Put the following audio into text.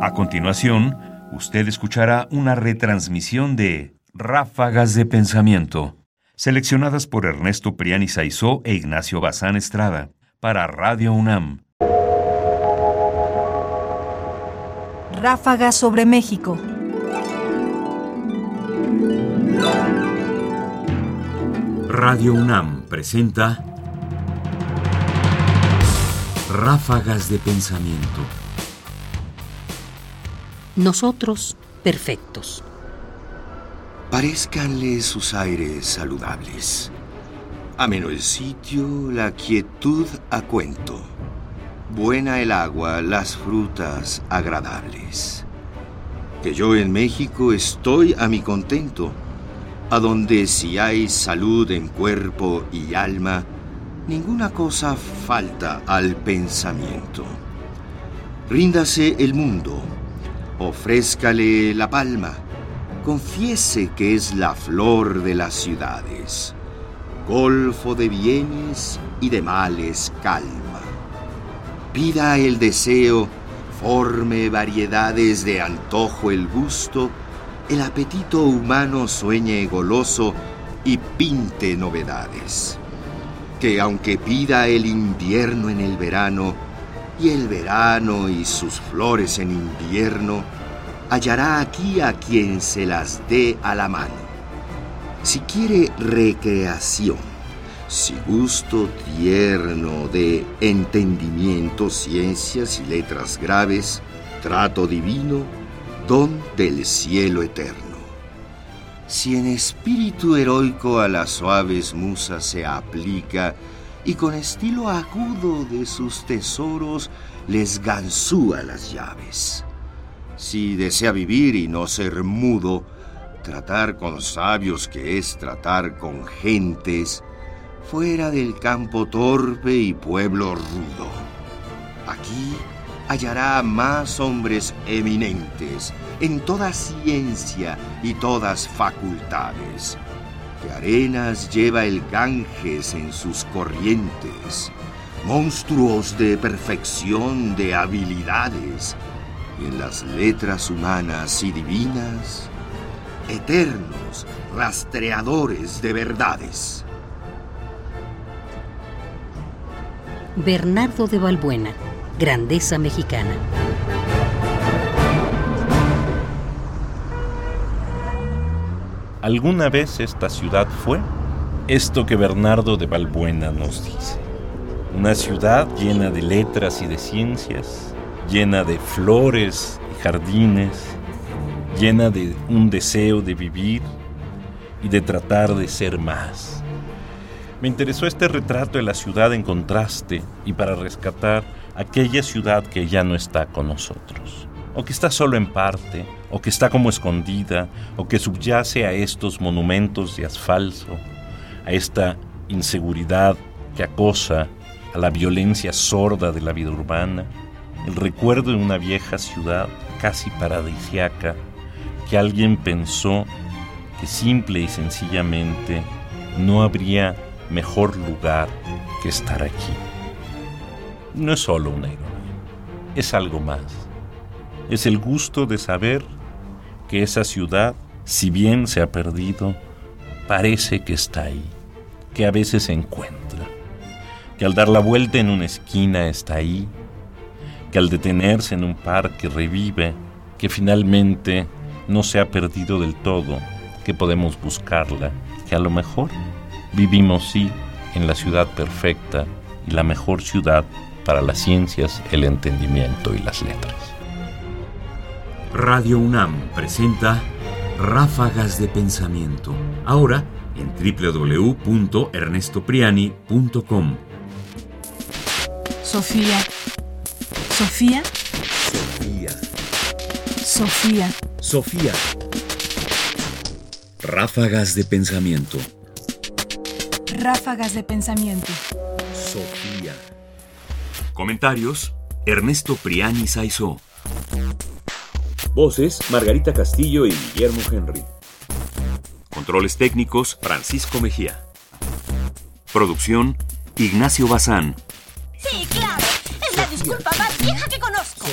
A continuación, usted escuchará una retransmisión de Ráfagas de Pensamiento, seleccionadas por Ernesto Priani Saizó e Ignacio Bazán Estrada, para Radio UNAM. Ráfagas sobre México. Radio UNAM presenta Ráfagas de Pensamiento. Nosotros perfectos. Parezcanle sus aires saludables. Ameno el sitio, la quietud a cuento. Buena el agua, las frutas agradables. Que yo en México estoy a mi contento, a donde si hay salud en cuerpo y alma, ninguna cosa falta al pensamiento. Ríndase el mundo, ofrézcale la palma, confiese que es la flor de las ciudades, golfo de bienes y de males calma. Pida el deseo, forme variedades de antojo el gusto, el apetito humano sueñe goloso y pinte novedades. Que aunque pida el invierno en el verano, y el verano y sus flores en invierno, hallará aquí a quien se las dé a la mano. Si quiere recreación, si gusto tierno de entendimiento, ciencias y letras graves, trato divino, don del cielo eterno. Si en espíritu heroico a las suaves musas se aplica, y con estilo agudo de sus tesoros les ganzúa las llaves. Si desea vivir y no ser mudo, tratar con sabios que es tratar con gentes, fuera del campo torpe y pueblo rudo. Aquí hallará más hombres eminentes en toda ciencia y todas facultades que arenas lleva el Ganges en sus corrientes, monstruos de perfección de habilidades, y en las letras humanas y divinas, eternos rastreadores de verdades. Bernardo de Balbuena, Grandeza Mexicana. ¿Alguna vez esta ciudad fue? Esto que Bernardo de Balbuena nos dice. Una ciudad llena de letras y de ciencias, llena de flores y jardines, llena de un deseo de vivir y de tratar de ser más. Me interesó este retrato de la ciudad en contraste y para rescatar aquella ciudad que ya no está con nosotros o que está solo en parte, o que está como escondida, o que subyace a estos monumentos de asfalto, a esta inseguridad que acosa, a la violencia sorda de la vida urbana, el recuerdo de una vieja ciudad casi paradisiaca que alguien pensó que simple y sencillamente no habría mejor lugar que estar aquí. No es solo una ironía, es algo más es el gusto de saber que esa ciudad, si bien se ha perdido, parece que está ahí, que a veces se encuentra, que al dar la vuelta en una esquina está ahí, que al detenerse en un parque revive, que finalmente no se ha perdido del todo, que podemos buscarla, que a lo mejor vivimos sí en la ciudad perfecta y la mejor ciudad para las ciencias, el entendimiento y las letras. Radio UNAM presenta Ráfagas de Pensamiento. Ahora en www.ernestopriani.com. Sofía. Sofía. Sofía. Sofía. Sofía. Ráfagas de Pensamiento. Ráfagas de Pensamiento. Sofía. Comentarios: Ernesto Priani Saizó. Voces, Margarita Castillo y Guillermo Henry. Controles técnicos, Francisco Mejía. Producción, Ignacio Bazán. Sí, claro. Es la disculpa más vieja que conozco.